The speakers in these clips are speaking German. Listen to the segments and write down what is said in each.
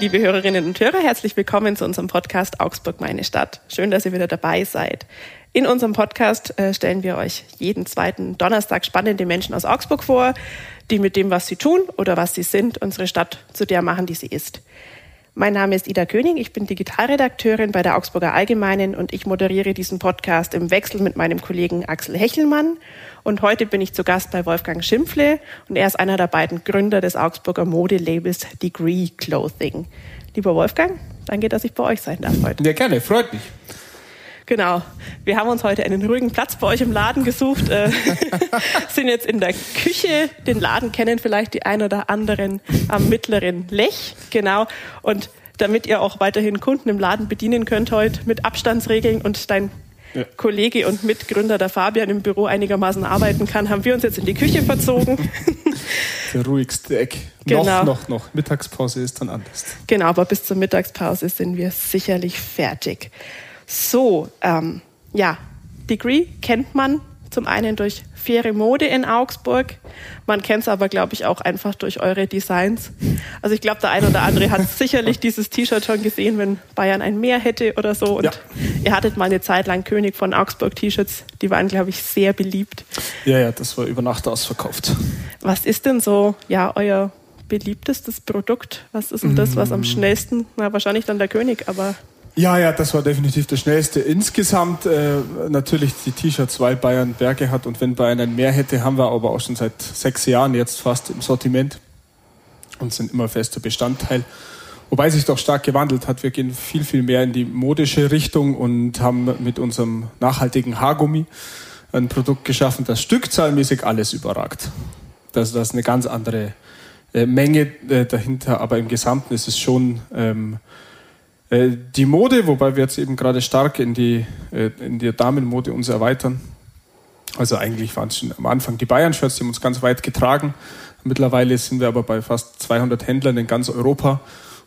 Liebe Hörerinnen und Hörer, herzlich willkommen zu unserem Podcast Augsburg meine Stadt. Schön, dass ihr wieder dabei seid. In unserem Podcast äh, stellen wir euch jeden zweiten Donnerstag spannende Menschen aus Augsburg vor, die mit dem, was sie tun oder was sie sind, unsere Stadt zu der machen, die sie ist. Mein Name ist Ida König, ich bin Digitalredakteurin bei der Augsburger Allgemeinen und ich moderiere diesen Podcast im Wechsel mit meinem Kollegen Axel Hechelmann. Und heute bin ich zu Gast bei Wolfgang Schimpfle und er ist einer der beiden Gründer des Augsburger Modelabels Degree Clothing. Lieber Wolfgang, danke, dass ich bei euch sein darf heute. Ja, gerne, freut mich. Genau. Wir haben uns heute einen ruhigen Platz bei euch im Laden gesucht, äh, sind jetzt in der Küche. Den Laden kennen vielleicht die ein oder anderen am mittleren Lech. Genau. Und damit ihr auch weiterhin Kunden im Laden bedienen könnt heute mit Abstandsregeln und dein ja. Kollege und Mitgründer der Fabian im Büro einigermaßen arbeiten kann, haben wir uns jetzt in die Küche verzogen. Der ruhigste Eck. Genau. Noch, noch, noch. Mittagspause ist dann anders. Genau, aber bis zur Mittagspause sind wir sicherlich fertig. So, ähm, ja, Degree kennt man zum einen durch faire Mode in Augsburg. Man kennt es aber, glaube ich, auch einfach durch eure Designs. Also ich glaube, der eine oder andere hat sicherlich dieses T-Shirt schon gesehen, wenn Bayern ein Meer hätte oder so. Und ja. ihr hattet mal eine Zeit lang König von Augsburg T-Shirts. Die waren, glaube ich, sehr beliebt. Ja, ja, das war über Nacht ausverkauft. Was ist denn so, ja, euer beliebtestes Produkt? Was ist denn das, was am mm. schnellsten, na, wahrscheinlich dann der König, aber ja, ja, das war definitiv das Schnellste. Insgesamt äh, natürlich die T-Shirts, weil Bayern Berge hat und wenn Bayern ein Meer hätte, haben wir aber auch schon seit sechs Jahren jetzt fast im Sortiment und sind immer fester Bestandteil. Wobei sich doch stark gewandelt hat. Wir gehen viel, viel mehr in die modische Richtung und haben mit unserem nachhaltigen Haargummi ein Produkt geschaffen, das stückzahlmäßig alles überragt. Das, das ist eine ganz andere äh, Menge äh, dahinter, aber im Gesamten ist es schon ähm, äh, die Mode, wobei wir jetzt eben gerade stark in die, äh, in die Damenmode uns erweitern. Also eigentlich waren es schon am Anfang die Bayern-Shirts, die haben uns ganz weit getragen. Mittlerweile sind wir aber bei fast 200 Händlern in ganz Europa.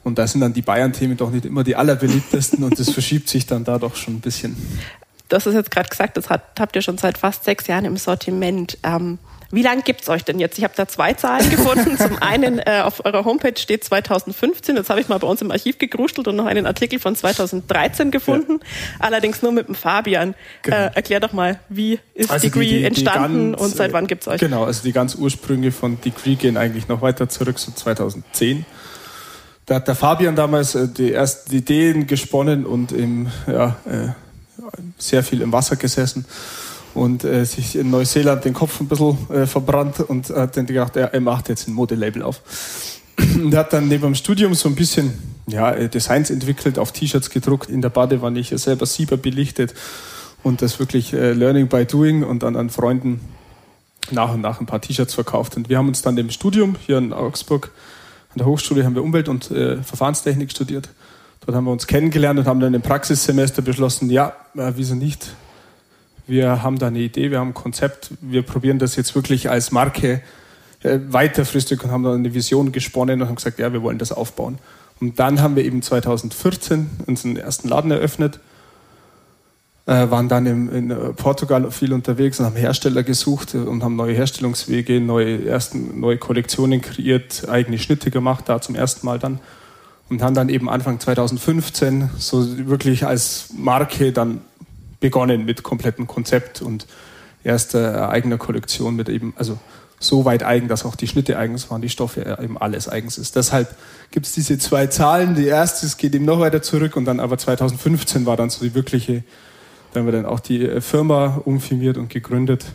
Und da sind dann die Bayern-Themen doch nicht immer die allerbeliebtesten und das verschiebt sich dann da doch schon ein bisschen. Das ist jetzt gerade gesagt, das hat, habt ihr schon seit fast sechs Jahren im Sortiment. Ähm, wie lange gibt es euch denn jetzt? Ich habe da zwei Zahlen gefunden. Zum einen äh, auf eurer Homepage steht 2015. Jetzt habe ich mal bei uns im Archiv gegruschelt und noch einen Artikel von 2013 gefunden. Ja. Allerdings nur mit dem Fabian. Genau. Äh, erklär doch mal, wie ist also Degree die, die, entstanden die ganz, und seit wann gibt es euch? Genau, also die ganz Ursprünge von Degree gehen eigentlich noch weiter zurück, so 2010. Da hat der Fabian damals äh, die ersten Ideen gesponnen und im, ja, äh, sehr viel im Wasser gesessen und äh, sich in Neuseeland den Kopf ein bisschen äh, verbrannt und hat dann gedacht, er, er macht jetzt ein Modelabel auf. und hat dann neben dem Studium so ein bisschen ja, äh, Designs entwickelt, auf T-Shirts gedruckt, in der Badewanne ich selber Sieber belichtet und das wirklich äh, Learning by Doing und dann an Freunden nach und nach ein paar T-Shirts verkauft. Und wir haben uns dann im Studium hier in Augsburg an der Hochschule haben wir Umwelt- und äh, Verfahrenstechnik studiert. Dort haben wir uns kennengelernt und haben dann im Praxissemester beschlossen, ja, äh, wieso nicht? Wir haben da eine Idee, wir haben ein Konzept, wir probieren das jetzt wirklich als Marke äh, weiterfristig und haben da eine Vision gesponnen und haben gesagt, ja, wir wollen das aufbauen. Und dann haben wir eben 2014 unseren ersten Laden eröffnet, äh, waren dann in Portugal viel unterwegs und haben Hersteller gesucht und haben neue Herstellungswege, neue, ersten, neue Kollektionen kreiert, eigene Schnitte gemacht, da zum ersten Mal dann. Und haben dann eben Anfang 2015 so wirklich als Marke dann begonnen mit komplettem Konzept und erster eigener Kollektion mit eben, also so weit eigen, dass auch die Schnitte eigens waren, die Stoffe eben alles eigens ist. Deshalb gibt es diese zwei Zahlen. Die erste, es geht eben noch weiter zurück und dann aber 2015 war dann so die wirkliche, da haben wir dann auch die äh, Firma umfirmiert und gegründet.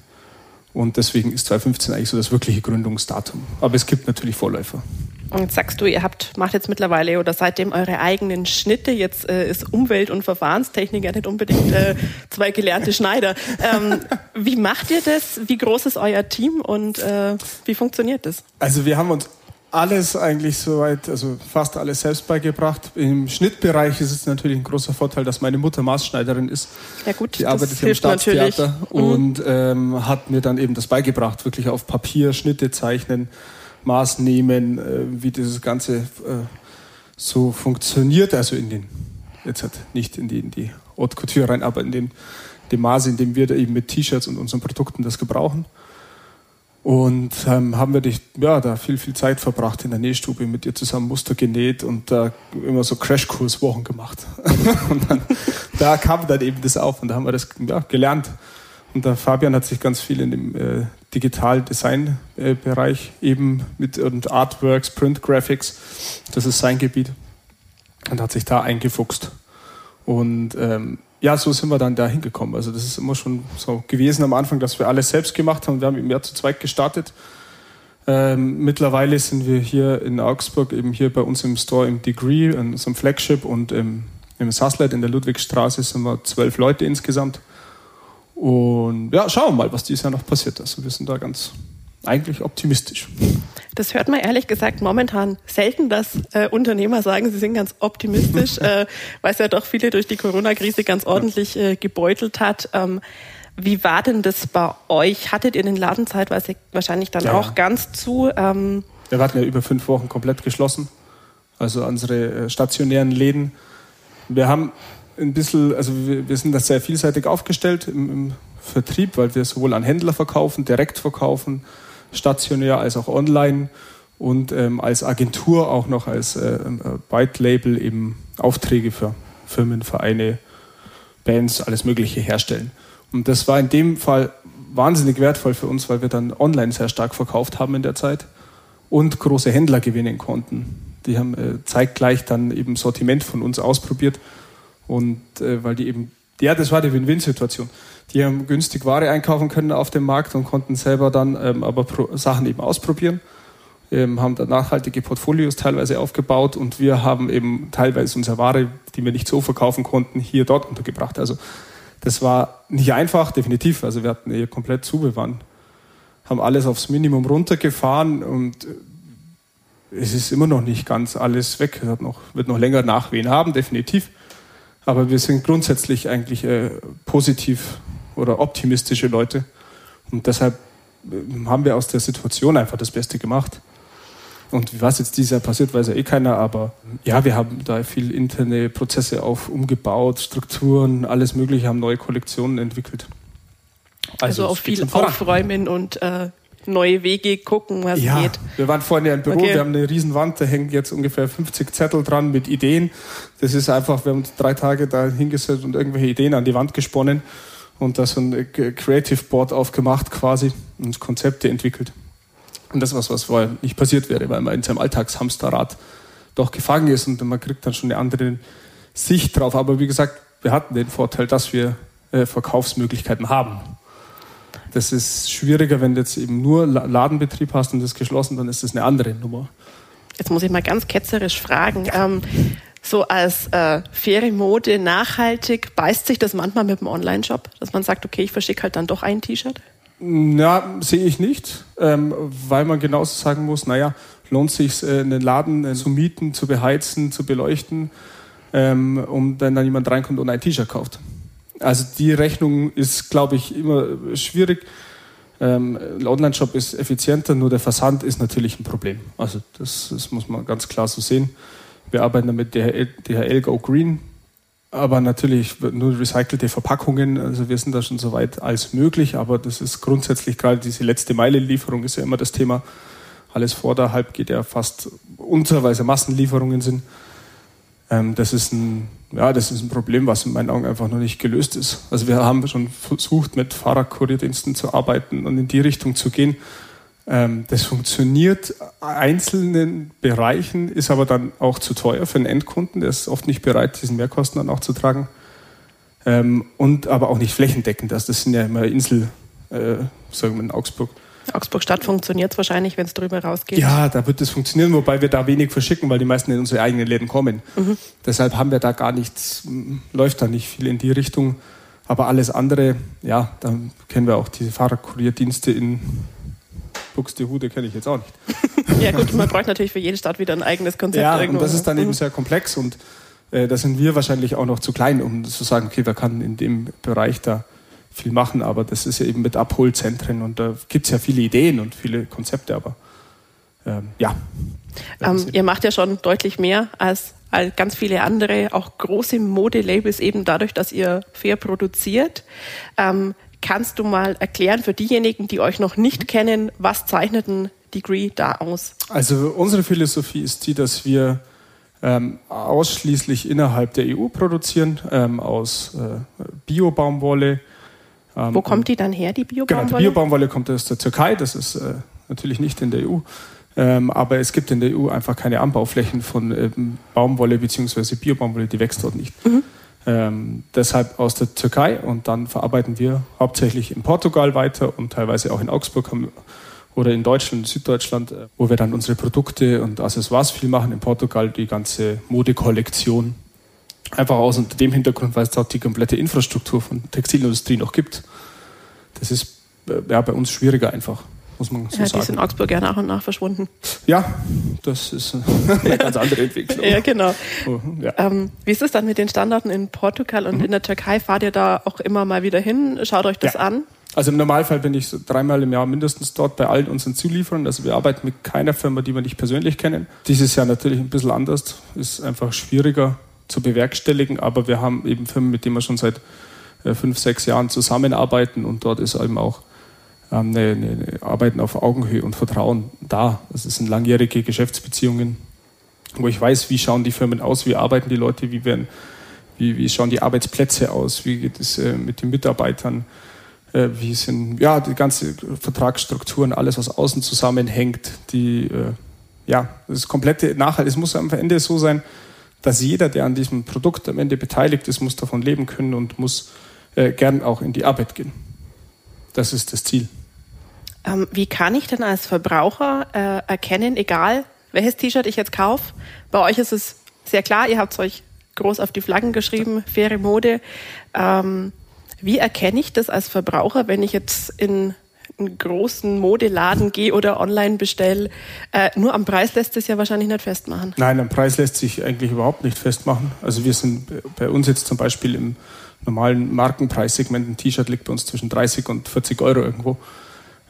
Und deswegen ist 2015 eigentlich so das wirkliche Gründungsdatum. Aber es gibt natürlich Vorläufer. Und jetzt sagst du, ihr habt, macht jetzt mittlerweile oder seitdem eure eigenen Schnitte. Jetzt äh, ist Umwelt- und Verfahrenstechnik ja nicht unbedingt äh, zwei gelernte Schneider. Ähm, wie macht ihr das? Wie groß ist euer Team und äh, wie funktioniert das? Also wir haben uns alles eigentlich soweit, also fast alles selbst beigebracht. Im Schnittbereich ist es natürlich ein großer Vorteil, dass meine Mutter Maßschneiderin ist. Ja gut, die arbeitet im Staatstheater natürlich. Mhm. und ähm, hat mir dann eben das beigebracht, wirklich auf Papier Schnitte zeichnen Maß nehmen, äh, wie dieses Ganze äh, so funktioniert. Also in den, jetzt hat nicht in die, in die Haute Couture rein, aber in den, dem Maße, in dem wir da eben mit T-Shirts und unseren Produkten das gebrauchen. Und ähm, haben wir dich, ja, da viel, viel Zeit verbracht in der Nähstube, mit ihr zusammen Muster genäht und da äh, immer so Crashkurswochen gemacht. und dann, da kam dann eben das auf und da haben wir das ja, gelernt. Und der Fabian hat sich ganz viel in dem äh, Digital-Design-Bereich äh, eben mit und Artworks, Print Graphics, das ist sein Gebiet. Und hat sich da eingefuchst. Und ähm, ja, so sind wir dann da hingekommen. Also das ist immer schon so gewesen am Anfang, dass wir alles selbst gemacht haben. Wir haben im Jahr zu zweit gestartet. Ähm, mittlerweile sind wir hier in Augsburg, eben hier bei uns im Store im Degree, in unserem Flagship und im, im Sasslet in der Ludwigstraße sind wir zwölf Leute insgesamt. Und ja, schauen wir mal, was dieses Jahr noch passiert. Also wir sind da ganz eigentlich optimistisch. Das hört man ehrlich gesagt momentan selten, dass äh, Unternehmer sagen, sie sind ganz optimistisch, äh, weil es ja doch viele durch die Corona-Krise ganz ordentlich äh, gebeutelt hat. Ähm, wie war denn das bei euch? Hattet ihr den Laden zeitweise wahrscheinlich dann ja, auch ganz zu? Ähm wir hatten ja über fünf Wochen komplett geschlossen, also unsere äh, stationären Läden. Wir haben ein bisschen, also wir, wir sind da sehr vielseitig aufgestellt im, im Vertrieb, weil wir sowohl an Händler verkaufen, direkt verkaufen, stationär als auch online und ähm, als Agentur auch noch als äh, äh, White Label eben Aufträge für Firmen, Vereine, Bands, alles Mögliche herstellen. Und das war in dem Fall wahnsinnig wertvoll für uns, weil wir dann online sehr stark verkauft haben in der Zeit und große Händler gewinnen konnten. Die haben äh, zeitgleich dann eben Sortiment von uns ausprobiert und äh, weil die eben, ja, das war die Win-Win-Situation. Die haben günstig Ware einkaufen können auf dem Markt und konnten selber dann ähm, aber Pro Sachen eben ausprobieren. Ähm, haben dann nachhaltige Portfolios teilweise aufgebaut und wir haben eben teilweise unsere Ware, die wir nicht so verkaufen konnten, hier dort untergebracht. Also das war nicht einfach, definitiv. Also wir hatten hier komplett zu, wir waren, haben alles aufs Minimum runtergefahren und äh, es ist immer noch nicht ganz alles weg. Es noch, wird noch länger Nachwehen haben, definitiv. Aber wir sind grundsätzlich eigentlich äh, positiv oder optimistische Leute. Und deshalb äh, haben wir aus der Situation einfach das Beste gemacht. Und was jetzt dieses Jahr passiert, weiß ja eh keiner, aber ja, wir haben da viel interne Prozesse auf umgebaut, Strukturen, alles Mögliche, haben neue Kollektionen entwickelt. Also, also auch viel aufräumen und äh, neue Wege gucken, was ja, geht. Wir waren vorhin ja im Büro, okay. wir haben eine riesen Wand, da hängen jetzt ungefähr 50 Zettel dran mit Ideen. Das ist einfach, wir haben uns drei Tage da hingesetzt und irgendwelche Ideen an die Wand gesponnen und da so ein Creative Board aufgemacht quasi und Konzepte entwickelt. Und das was, was vorher nicht passiert wäre, weil man in seinem Alltagshamsterrad doch gefangen ist und man kriegt dann schon eine andere Sicht drauf. Aber wie gesagt, wir hatten den Vorteil, dass wir äh, Verkaufsmöglichkeiten haben. Das ist schwieriger, wenn du jetzt eben nur Ladenbetrieb hast und das geschlossen, dann ist das eine andere Nummer. Jetzt muss ich mal ganz ketzerisch fragen. Ähm, so als äh, faire Mode nachhaltig, beißt sich das manchmal mit dem Online-Shop, dass man sagt, okay, ich verschicke halt dann doch ein T-Shirt? Ja, sehe ich nicht, ähm, weil man genauso sagen muss, naja, lohnt sich äh, einen Laden äh, zu mieten, zu beheizen, zu beleuchten, ähm, um wenn dann jemand reinkommt und ein T-Shirt kauft. Also die Rechnung ist, glaube ich, immer schwierig. Ähm, ein Online-Shop ist effizienter, nur der Versand ist natürlich ein Problem. Also das, das muss man ganz klar so sehen. Wir arbeiten damit DHL, DHL Go Green, aber natürlich nur recycelte Verpackungen. Also wir sind da schon so weit als möglich, aber das ist grundsätzlich gerade diese letzte Meile-Lieferung ist ja immer das Thema. Alles vor der Halb geht ja fast unter, weil es ja Massenlieferungen sind. Ähm, das ist ein ja, das ist ein Problem, was in meinen Augen einfach noch nicht gelöst ist. Also wir haben schon versucht, mit Fahrradkurierdiensten zu arbeiten und in die Richtung zu gehen. Ähm, das funktioniert einzelnen Bereichen, ist aber dann auch zu teuer für den Endkunden. Der ist oft nicht bereit, diesen Mehrkosten dann auch zu tragen. Ähm, und aber auch nicht flächendeckend. Also das sind ja immer Insel, äh, sagen wir in Augsburg. Augsburg-Stadt funktioniert es wahrscheinlich, wenn es drüber rausgeht. Ja, da wird es funktionieren, wobei wir da wenig verschicken, weil die meisten in unsere eigenen Läden kommen. Mhm. Deshalb haben wir da gar nichts, läuft da nicht viel in die Richtung. Aber alles andere, ja, da kennen wir auch diese Fahrradkurierdienste in Buxtehude kenne ich jetzt auch nicht. ja gut, man braucht natürlich für jede Stadt wieder ein eigenes Konzept. Ja, irgendwo. und das ist dann eben mhm. sehr komplex und äh, da sind wir wahrscheinlich auch noch zu klein, um zu sagen, okay, wer kann in dem Bereich da viel machen, aber das ist ja eben mit Abholzentren und da gibt es ja viele Ideen und viele Konzepte, aber ähm, ja. Ähm, ihr macht ja schon deutlich mehr als, als ganz viele andere, auch große Modelabels, eben dadurch, dass ihr fair produziert. Ähm, Kannst du mal erklären für diejenigen, die euch noch nicht kennen, was zeichnet ein Degree da aus? Also unsere Philosophie ist die, dass wir ähm, ausschließlich innerhalb der EU produzieren, ähm, aus äh, Bio-Baumwolle. Ähm, Wo kommt die dann her, die Bio-Baumwolle? Genau, die Bio-Baumwolle kommt aus der Türkei, das ist äh, natürlich nicht in der EU. Ähm, aber es gibt in der EU einfach keine Anbauflächen von ähm, Baumwolle bzw. Bio-Baumwolle, die wächst dort nicht. Mhm. Ähm, deshalb aus der Türkei und dann verarbeiten wir hauptsächlich in Portugal weiter und teilweise auch in Augsburg haben, oder in Deutschland, Süddeutschland, äh, wo wir dann unsere Produkte und Accessoires viel machen. In Portugal die ganze Modekollektion. Einfach aus unter dem Hintergrund, weil es dort die komplette Infrastruktur von Textilindustrie noch gibt. Das ist äh, ja, bei uns schwieriger einfach muss man so ja, sagen. Die ist in Augsburg ja nach und nach verschwunden. Ja, das ist eine ganz andere Entwicklung. ja, genau. Oh, ja. Ähm, wie ist es dann mit den Standorten in Portugal und mhm. in der Türkei? Fahrt ihr da auch immer mal wieder hin? Schaut euch das ja. an? Also im Normalfall bin ich so dreimal im Jahr mindestens dort bei allen unseren Zulieferern. Also wir arbeiten mit keiner Firma, die wir nicht persönlich kennen. Dieses Jahr natürlich ein bisschen anders, ist einfach schwieriger zu bewerkstelligen, aber wir haben eben Firmen, mit denen wir schon seit äh, fünf, sechs Jahren zusammenarbeiten und dort ist eben auch ähm, eine, eine Arbeiten auf Augenhöhe und Vertrauen da. Das sind langjährige Geschäftsbeziehungen, wo ich weiß, wie schauen die Firmen aus, wie arbeiten die Leute, wie, werden, wie, wie schauen die Arbeitsplätze aus, wie geht es äh, mit den Mitarbeitern, äh, wie sind ja die ganze Vertragsstrukturen, alles was außen zusammenhängt, die äh, ja das komplette Nachhalt. Es muss am Ende so sein, dass jeder, der an diesem Produkt am Ende beteiligt ist, muss davon leben können und muss äh, gern auch in die Arbeit gehen. Das ist das Ziel. Ähm, wie kann ich denn als Verbraucher äh, erkennen, egal welches T-Shirt ich jetzt kaufe, bei euch ist es sehr klar, ihr habt es euch groß auf die Flaggen geschrieben, faire Mode. Ähm, wie erkenne ich das als Verbraucher, wenn ich jetzt in einen großen Modeladen gehe oder online bestelle? Äh, nur am Preis lässt sich ja wahrscheinlich nicht festmachen. Nein, am Preis lässt sich eigentlich überhaupt nicht festmachen. Also wir sind bei uns jetzt zum Beispiel im normalen Markenpreissegment, ein T-Shirt liegt bei uns zwischen 30 und 40 Euro irgendwo.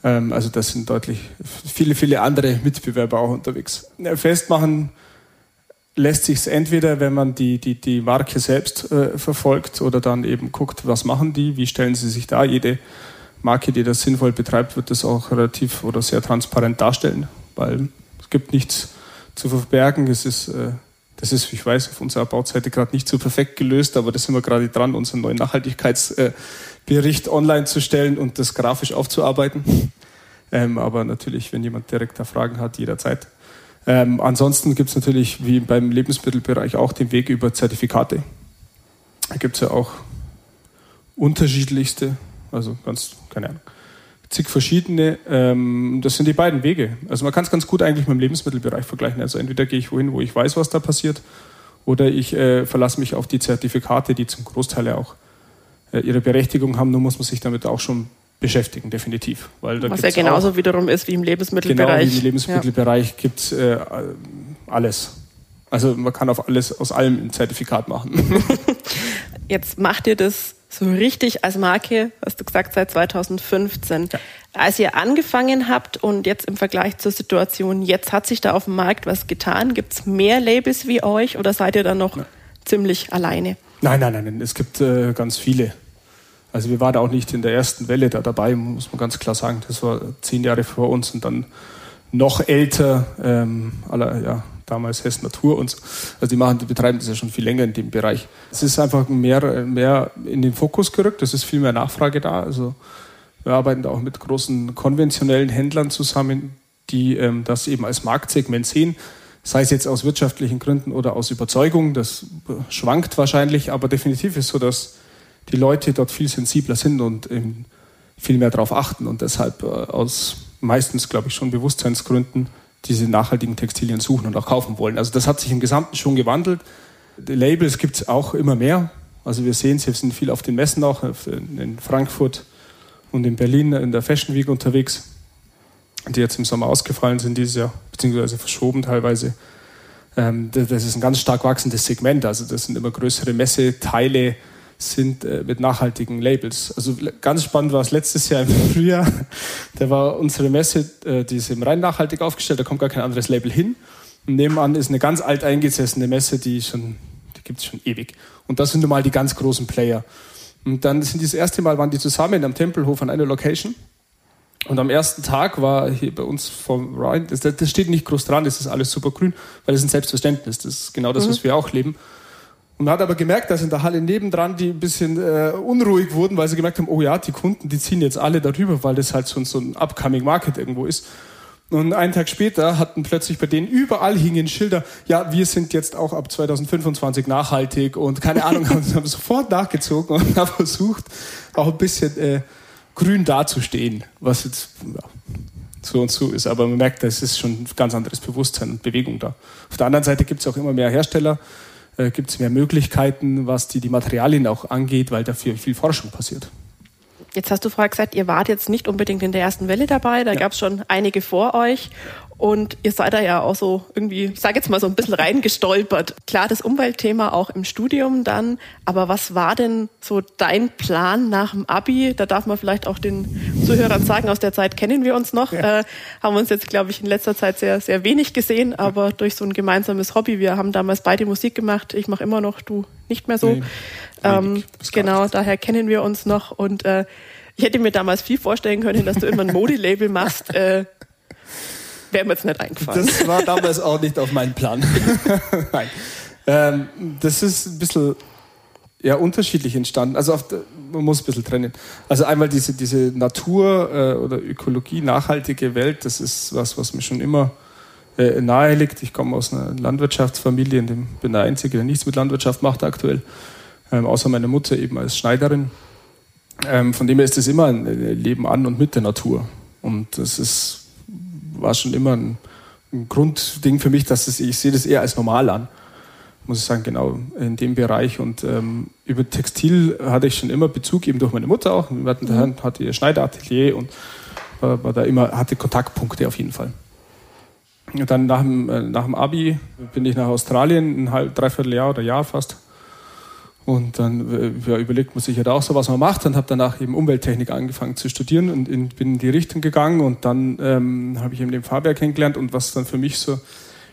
Ähm, also das sind deutlich viele, viele andere Mitbewerber auch unterwegs. Festmachen lässt sich es entweder, wenn man die, die, die Marke selbst äh, verfolgt oder dann eben guckt, was machen die, wie stellen sie sich da. Jede Marke, die das sinnvoll betreibt, wird das auch relativ oder sehr transparent darstellen, weil es gibt nichts zu verbergen. Es ist äh, das ist, ich weiß, auf unserer Bauseite gerade nicht so perfekt gelöst, aber da sind wir gerade dran, unseren neuen Nachhaltigkeitsbericht online zu stellen und das grafisch aufzuarbeiten. Ähm, aber natürlich, wenn jemand direkt da Fragen hat, jederzeit. Ähm, ansonsten gibt es natürlich, wie beim Lebensmittelbereich, auch den Weg über Zertifikate. Da gibt es ja auch unterschiedlichste, also ganz, keine Ahnung, zig verschiedene. Ähm, das sind die beiden Wege. Also man kann es ganz gut eigentlich mit dem Lebensmittelbereich vergleichen. Also entweder gehe ich wohin, wo ich weiß, was da passiert, oder ich äh, verlasse mich auf die Zertifikate, die zum Großteil ja auch äh, ihre Berechtigung haben. Nur muss man sich damit auch schon beschäftigen, definitiv. Weil da was ja genauso auch, wiederum ist wie im Lebensmittelbereich. Genau wie im Lebensmittelbereich ja. gibt es äh, alles. Also man kann auf alles aus allem ein Zertifikat machen. Jetzt macht ihr das so richtig als Marke, hast du gesagt, seit 2015. Ja. Als ihr angefangen habt und jetzt im Vergleich zur Situation, jetzt hat sich da auf dem Markt was getan? Gibt es mehr Labels wie euch oder seid ihr da noch ja. ziemlich alleine? Nein, nein, nein, nein. es gibt äh, ganz viele. Also wir waren auch nicht in der ersten Welle da dabei, muss man ganz klar sagen. Das war zehn Jahre vor uns und dann noch älter, ähm, aller, ja, damals Hess Natur und so. Also die machen, die betreiben das ja schon viel länger in dem Bereich. Es ist einfach mehr, mehr in den Fokus gerückt, es ist viel mehr Nachfrage da. Also wir arbeiten da auch mit großen konventionellen Händlern zusammen, die ähm, das eben als Marktsegment sehen. Sei es jetzt aus wirtschaftlichen Gründen oder aus Überzeugung, das schwankt wahrscheinlich, aber definitiv ist so, dass die Leute dort viel sensibler sind und ähm, viel mehr darauf achten und deshalb äh, aus meistens, glaube ich, schon Bewusstseinsgründen diese nachhaltigen Textilien suchen und auch kaufen wollen. Also das hat sich im Gesamten schon gewandelt. Die Labels gibt es auch immer mehr. Also wir sehen, sie sind viel auf den Messen auch, in Frankfurt und in Berlin in der Fashion Week unterwegs, die jetzt im Sommer ausgefallen sind dieses Jahr, beziehungsweise verschoben teilweise. Ähm, das ist ein ganz stark wachsendes Segment. Also das sind immer größere Messeteile, sind äh, mit nachhaltigen Labels. Also ganz spannend war es letztes Jahr im Frühjahr. Da war unsere Messe, äh, die ist eben rein nachhaltig aufgestellt, da kommt gar kein anderes Label hin. Und nebenan ist eine ganz alt eingesessene Messe, die schon, die gibt es schon ewig. Und das sind nun mal die ganz großen Player. Und dann sind die das erste Mal waren die zusammen am Tempelhof an einer Location. Und am ersten Tag war hier bei uns vom Rhein, das, das steht nicht groß dran, das ist alles super grün, weil das ist ein Selbstverständnis. Das ist genau das, mhm. was wir auch leben. Und man hat aber gemerkt, dass in der Halle nebendran die ein bisschen äh, unruhig wurden, weil sie gemerkt haben, oh ja, die Kunden, die ziehen jetzt alle darüber, weil das halt so, so ein upcoming Market irgendwo ist. Und einen Tag später hatten plötzlich bei denen überall hingen Schilder, ja, wir sind jetzt auch ab 2025 nachhaltig und keine Ahnung, haben, haben sofort nachgezogen und haben versucht, auch ein bisschen äh, grün dazustehen, was jetzt ja, so und so ist. Aber man merkt, es ist schon ein ganz anderes Bewusstsein und Bewegung da. Auf der anderen Seite gibt es auch immer mehr Hersteller, äh, gibt es mehr Möglichkeiten, was die, die Materialien auch angeht, weil dafür viel Forschung passiert. Jetzt hast du vorher gesagt, ihr wart jetzt nicht unbedingt in der ersten Welle dabei, da ja. gab es schon einige vor euch und ihr seid da ja auch so irgendwie, ich sage jetzt mal so ein bisschen reingestolpert. Klar, das Umweltthema auch im Studium dann, aber was war denn so dein Plan nach dem Abi? Da darf man vielleicht auch den Zuhörern sagen, aus der Zeit kennen wir uns noch, ja. äh, haben uns jetzt, glaube ich, in letzter Zeit sehr, sehr wenig gesehen, aber durch so ein gemeinsames Hobby. Wir haben damals beide Musik gemacht, ich mache immer noch, du nicht mehr so. Nee, ähm, genau, daher kennen wir uns noch und äh, ich hätte mir damals viel vorstellen können, dass du immer ein Modelabel machst. Äh, wäre mir jetzt nicht eingefallen. Das war damals auch nicht auf meinen Plan. Nein. Ähm, das ist ein bisschen ja, unterschiedlich entstanden. Also der, man muss ein bisschen trennen. Also einmal diese, diese Natur äh, oder Ökologie, nachhaltige Welt, das ist was, was mir schon immer äh, nahe liegt. Ich komme aus einer Landwirtschaftsfamilie, in dem bin der Einzige, der nichts mit Landwirtschaft macht aktuell, ähm, außer meine Mutter eben als Schneiderin. Ähm, von dem her ist es immer ein Leben an und mit der Natur. Und das ist war schon immer ein, ein Grundding für mich, dass es, ich sehe das eher als normal an, muss ich sagen, genau in dem Bereich. Und ähm, über Textil hatte ich schon immer Bezug, eben durch meine Mutter auch. Wir hatten mhm. hatte ihr Schneideratelier und war, war, da immer, hatte Kontaktpunkte auf jeden Fall. Und dann nach dem, äh, nach dem Abi bin ich nach Australien, ein halb, dreiviertel Jahr oder Jahr fast, und dann äh, ja, überlegt man sich ja da auch so, was man macht. Und habe danach eben Umwelttechnik angefangen zu studieren und in, bin in die Richtung gegangen. Und dann ähm, habe ich eben den Fabian kennengelernt. Und was dann für mich so ein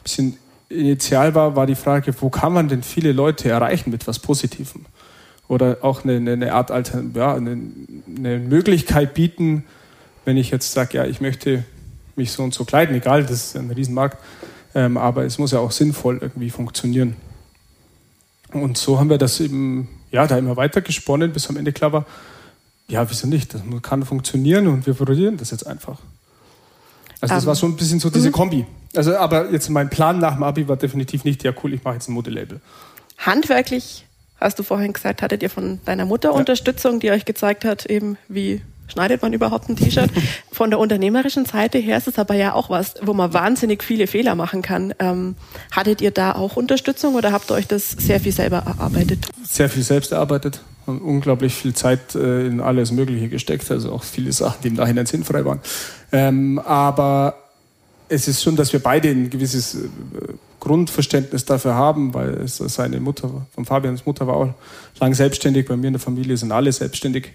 bisschen initial war, war die Frage, wo kann man denn viele Leute erreichen mit was Positivem? Oder auch eine, eine Art Alter, ja, eine, eine Möglichkeit bieten, wenn ich jetzt sage, ja, ich möchte mich so und so kleiden, egal, das ist ein Riesenmarkt, ähm, aber es muss ja auch sinnvoll irgendwie funktionieren. Und so haben wir das eben, ja, da immer weiter gesponnen, bis am Ende klar war, ja, wieso nicht? Das kann funktionieren und wir probieren das jetzt einfach. Also das um, war ähm, so ein bisschen so diese mhm. Kombi. Also, aber jetzt mein Plan nach dem Abi war definitiv nicht, ja cool, ich mache jetzt ein Modelabel. Handwerklich, hast du vorhin gesagt, hattet ihr von deiner Mutter ja. Unterstützung, die euch gezeigt hat, eben wie schneidet man überhaupt ein T-Shirt? Von der unternehmerischen Seite her ist es aber ja auch was, wo man wahnsinnig viele Fehler machen kann. Ähm, hattet ihr da auch Unterstützung oder habt ihr euch das sehr viel selber erarbeitet? Sehr viel selbst erarbeitet. Haben unglaublich viel Zeit äh, in alles Mögliche gesteckt, also auch viele Sachen, die im Nachhinein sinnfrei waren. Ähm, aber es ist schon, dass wir beide ein gewisses äh, Grundverständnis dafür haben, weil seine Mutter, von Fabians Mutter war auch lang selbstständig, bei mir in der Familie sind alle selbstständig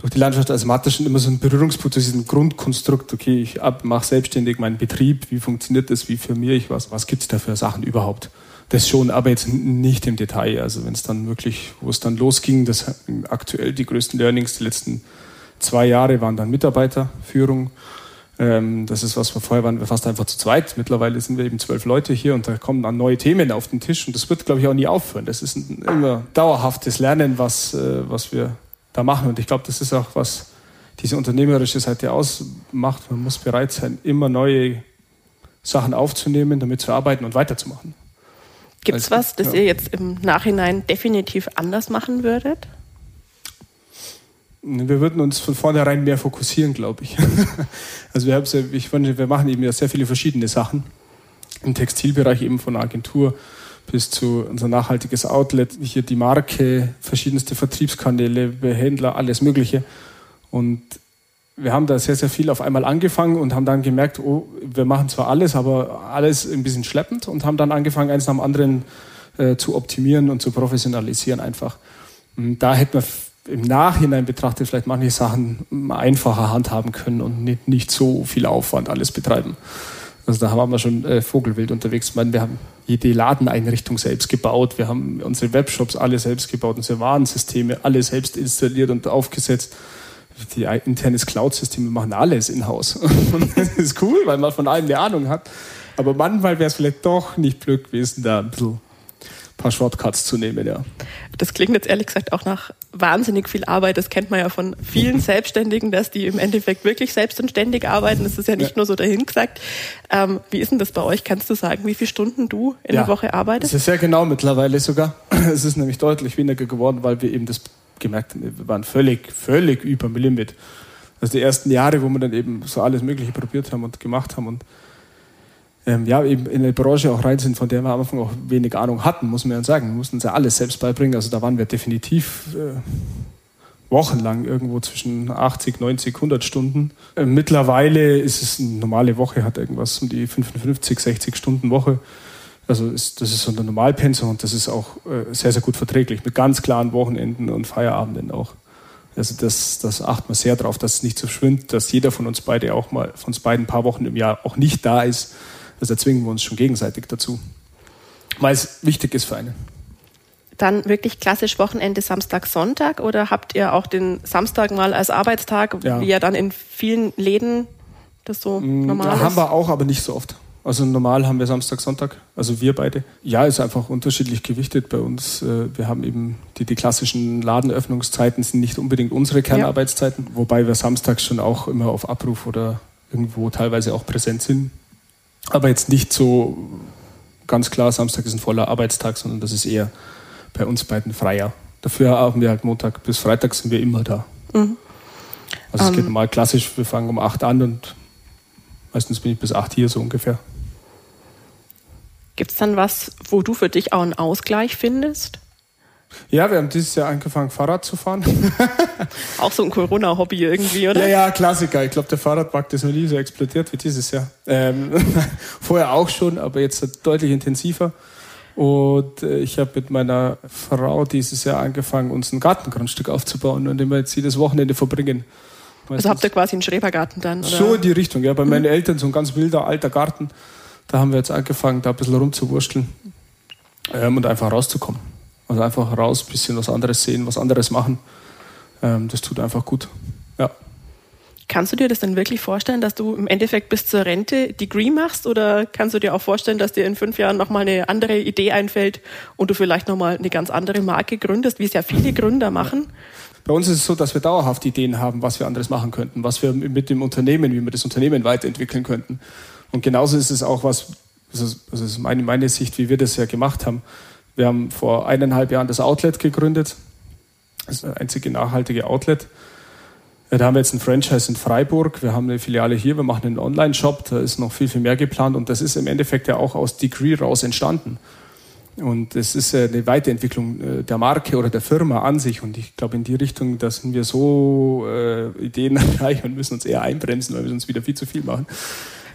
durch die Landschaft als Mathe schon immer so ein Berührungspunkt zu diesem Grundkonstrukt, okay, ich mache selbstständig meinen Betrieb, wie funktioniert das, wie firmiere ich was, was gibt es da für Sachen überhaupt? Das schon, aber jetzt nicht im Detail. Also wenn es dann wirklich, wo es dann losging, das aktuell die größten Learnings die letzten zwei Jahre waren dann Mitarbeiterführung. Ähm, das ist was, vorher waren wir fast einfach zu zweit. Mittlerweile sind wir eben zwölf Leute hier und da kommen dann neue Themen auf den Tisch und das wird, glaube ich, auch nie aufhören. Das ist ein immer dauerhaftes Lernen, was, äh, was wir da machen. Und ich glaube, das ist auch, was diese unternehmerische Seite ausmacht. Man muss bereit sein, immer neue Sachen aufzunehmen, damit zu arbeiten und weiterzumachen. Gibt es was, das ja. ihr jetzt im Nachhinein definitiv anders machen würdet? Wir würden uns von vornherein mehr fokussieren, glaube ich. also wir, ich, wir machen eben ja sehr viele verschiedene Sachen. Im Textilbereich eben von Agentur bis zu unser nachhaltiges Outlet, hier die Marke, verschiedenste Vertriebskanäle, Händler, alles Mögliche. Und wir haben da sehr, sehr viel auf einmal angefangen und haben dann gemerkt, oh, wir machen zwar alles, aber alles ein bisschen schleppend und haben dann angefangen, eins nach dem anderen äh, zu optimieren und zu professionalisieren einfach. Und da hätten wir im Nachhinein betrachtet vielleicht manche Sachen einfacher handhaben können und nicht, nicht so viel Aufwand alles betreiben. Also da waren wir schon äh, Vogelwild unterwegs. Ich meine, wir haben jede Ladeneinrichtung selbst gebaut. Wir haben unsere Webshops alle selbst gebaut, unsere Warensysteme alle selbst installiert und aufgesetzt. Die internes Cloud-System, wir machen alles in-house. Das ist cool, weil man von allem eine Ahnung hat. Aber manchmal wäre es vielleicht doch nicht blöd gewesen, da ein bisschen paar Shortcuts zu nehmen, ja. Das klingt jetzt ehrlich gesagt auch nach wahnsinnig viel Arbeit. Das kennt man ja von vielen Selbstständigen, dass die im Endeffekt wirklich selbstständig arbeiten. Das ist ja nicht ja. nur so dahin gesagt. Ähm, wie ist denn das bei euch? Kannst du sagen, wie viele Stunden du in ja, der Woche arbeitest? Das ist sehr genau mittlerweile sogar. Es ist nämlich deutlich weniger geworden, weil wir eben das gemerkt haben, wir waren völlig, völlig über dem Limit. Also die ersten Jahre, wo wir dann eben so alles Mögliche probiert haben und gemacht haben und ähm, ja, eben in eine Branche auch rein sind, von der wir am Anfang auch wenig Ahnung hatten, muss man ja sagen. Wir mussten uns ja alles selbst beibringen. Also da waren wir definitiv äh, wochenlang irgendwo zwischen 80, 90, 100 Stunden. Äh, mittlerweile ist es eine normale Woche, hat irgendwas um die 55, 60 Stunden Woche. Also ist, das ist so ein Normalpensum und das ist auch äh, sehr, sehr gut verträglich mit ganz klaren Wochenenden und Feierabenden auch. Also das, das achten wir sehr darauf, dass es nicht so schwimmt, dass jeder von uns beide auch mal, von uns beiden ein paar Wochen im Jahr auch nicht da ist das erzwingen wir uns schon gegenseitig dazu, weil es wichtig ist für einen. Dann wirklich klassisch Wochenende Samstag, Sonntag oder habt ihr auch den Samstag mal als Arbeitstag, ja. wie ja dann in vielen Läden das so mm, normal da ist? Haben wir auch, aber nicht so oft. Also normal haben wir Samstag, Sonntag, also wir beide. Ja, ist einfach unterschiedlich gewichtet bei uns. Äh, wir haben eben die, die klassischen Ladenöffnungszeiten sind nicht unbedingt unsere Kernarbeitszeiten, ja. wobei wir samstags schon auch immer auf Abruf oder irgendwo teilweise auch präsent sind aber jetzt nicht so ganz klar, Samstag ist ein voller Arbeitstag, sondern das ist eher bei uns beiden freier. Dafür haben wir halt Montag bis Freitag sind wir immer da. Mhm. Also es um, geht ähm. normal klassisch, wir fangen um 8 an und meistens bin ich bis 8 hier so ungefähr. Gibt es dann was, wo du für dich auch einen Ausgleich findest? Ja, wir haben dieses Jahr angefangen, Fahrrad zu fahren. Auch so ein Corona-Hobby irgendwie, oder? Ja, ja, Klassiker. Ich glaube, der Fahrradmarkt ist noch nie so explodiert wie dieses Jahr. Ähm, vorher auch schon, aber jetzt deutlich intensiver. Und äh, ich habe mit meiner Frau dieses Jahr angefangen, uns ein Gartengrundstück aufzubauen, an dem wir jetzt jedes Wochenende verbringen. Meistens also habt ihr quasi einen Schrebergarten dann? Oder? So in die Richtung, ja. Bei mhm. meinen Eltern so ein ganz wilder, alter Garten. Da haben wir jetzt angefangen, da ein bisschen rumzuwurschteln ähm, und einfach rauszukommen. Also einfach raus, ein bisschen was anderes sehen, was anderes machen. Ähm, das tut einfach gut. Ja. Kannst du dir das denn wirklich vorstellen, dass du im Endeffekt bis zur Rente Degree machst? Oder kannst du dir auch vorstellen, dass dir in fünf Jahren nochmal eine andere Idee einfällt und du vielleicht nochmal eine ganz andere Marke gründest, wie es ja viele Gründer machen? Bei uns ist es so, dass wir dauerhaft Ideen haben, was wir anderes machen könnten, was wir mit dem Unternehmen, wie wir das Unternehmen weiterentwickeln könnten. Und genauso ist es auch was, das ist meine, meine Sicht, wie wir das ja gemacht haben. Wir haben vor eineinhalb Jahren das Outlet gegründet. Das ist das einzige nachhaltige Outlet. Da haben wir jetzt ein Franchise in Freiburg, wir haben eine Filiale hier, wir machen einen Online-Shop, da ist noch viel, viel mehr geplant und das ist im Endeffekt ja auch aus Degree raus entstanden. Und es ist eine Weiterentwicklung äh, der Marke oder der Firma an sich. Und ich glaube, in die Richtung, da sind wir so äh, ideenreich und müssen uns eher einbremsen, weil wir sonst wieder viel zu viel machen.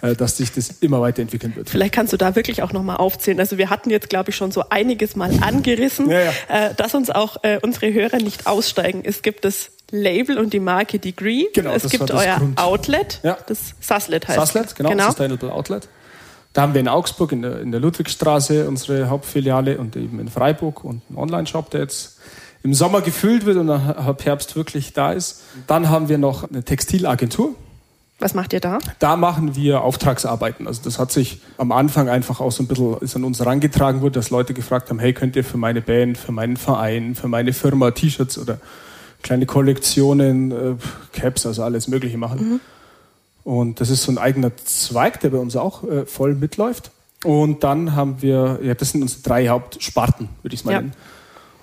Äh, dass sich das immer weiterentwickeln wird. Vielleicht kannst du da wirklich auch nochmal aufzählen. Also wir hatten jetzt, glaube ich, schon so einiges mal angerissen, ja, ja. Äh, dass uns auch äh, unsere Hörer nicht aussteigen. Es gibt das Label und die Marke Degree. Genau, es gibt euer Grund. Outlet, ja. das Suslet heißt. Suslet, genau, genau. Sustainable Outlet. Da haben wir in Augsburg in der, in der Ludwigstraße unsere Hauptfiliale und eben in Freiburg und einen Online-Shop, der jetzt im Sommer gefüllt wird und ab Herbst wirklich da ist. Dann haben wir noch eine Textilagentur, was macht ihr da? Da machen wir Auftragsarbeiten. Also das hat sich am Anfang einfach auch so ein bisschen ist an uns herangetragen wurde, dass Leute gefragt haben, hey, könnt ihr für meine Band, für meinen Verein, für meine Firma T-Shirts oder kleine Kollektionen, äh, Caps, also alles Mögliche machen. Mhm. Und das ist so ein eigener Zweig, der bei uns auch äh, voll mitläuft. Und dann haben wir, ja, das sind unsere drei Hauptsparten, würde ich es mal ja. nennen.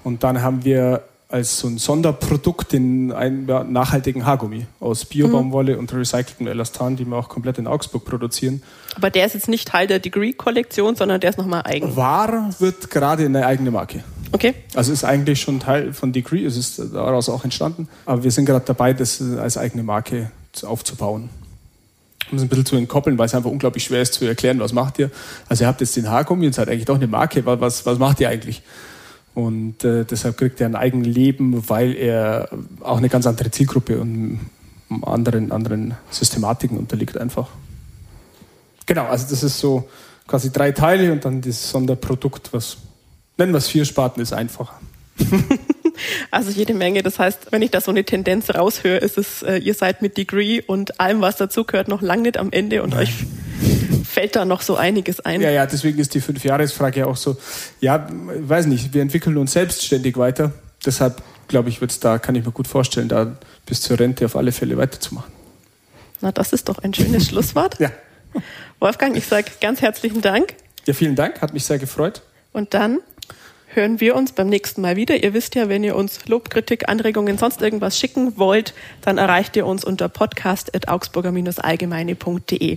Und dann haben wir als so ein Sonderprodukt den einen nachhaltigen Haargummi aus Biobaumwolle mhm. und recyceltem Elastan, die wir auch komplett in Augsburg produzieren. Aber der ist jetzt nicht Teil der Degree-Kollektion, sondern der ist nochmal eigen. War wird gerade eine eigene Marke. Okay. Also ist eigentlich schon Teil von Degree, es ist daraus auch entstanden. Aber wir sind gerade dabei, das als eigene Marke aufzubauen. Um es ein bisschen zu entkoppeln, weil es einfach unglaublich schwer ist zu erklären, was macht ihr. Also ihr habt jetzt den Haargummi und seid eigentlich doch eine Marke, was, was macht ihr eigentlich? Und äh, deshalb kriegt er ein eigenes Leben, weil er auch eine ganz andere Zielgruppe und anderen, anderen Systematiken unterliegt einfach. Genau, also das ist so quasi drei Teile und dann das Sonderprodukt, was nennen wir es vier Sparten, ist einfacher. Also jede Menge. Das heißt, wenn ich da so eine Tendenz raushöre, ist es, äh, ihr seid mit Degree und allem, was dazugehört, noch lang nicht am Ende und Nein. euch fällt da noch so einiges ein. Ja, ja, deswegen ist die Fünfjahresfrage auch so, ja, weiß nicht, wir entwickeln uns selbstständig weiter. Deshalb, glaube ich, wird es da, kann ich mir gut vorstellen, da bis zur Rente auf alle Fälle weiterzumachen. Na, das ist doch ein schönes Schlusswort. ja. Wolfgang, ich sage ganz herzlichen Dank. Ja, vielen Dank, hat mich sehr gefreut. Und dann hören wir uns beim nächsten Mal wieder. Ihr wisst ja, wenn ihr uns Lob, Kritik, Anregungen, sonst irgendwas schicken wollt, dann erreicht ihr uns unter podcast.augsburger-allgemeine.de.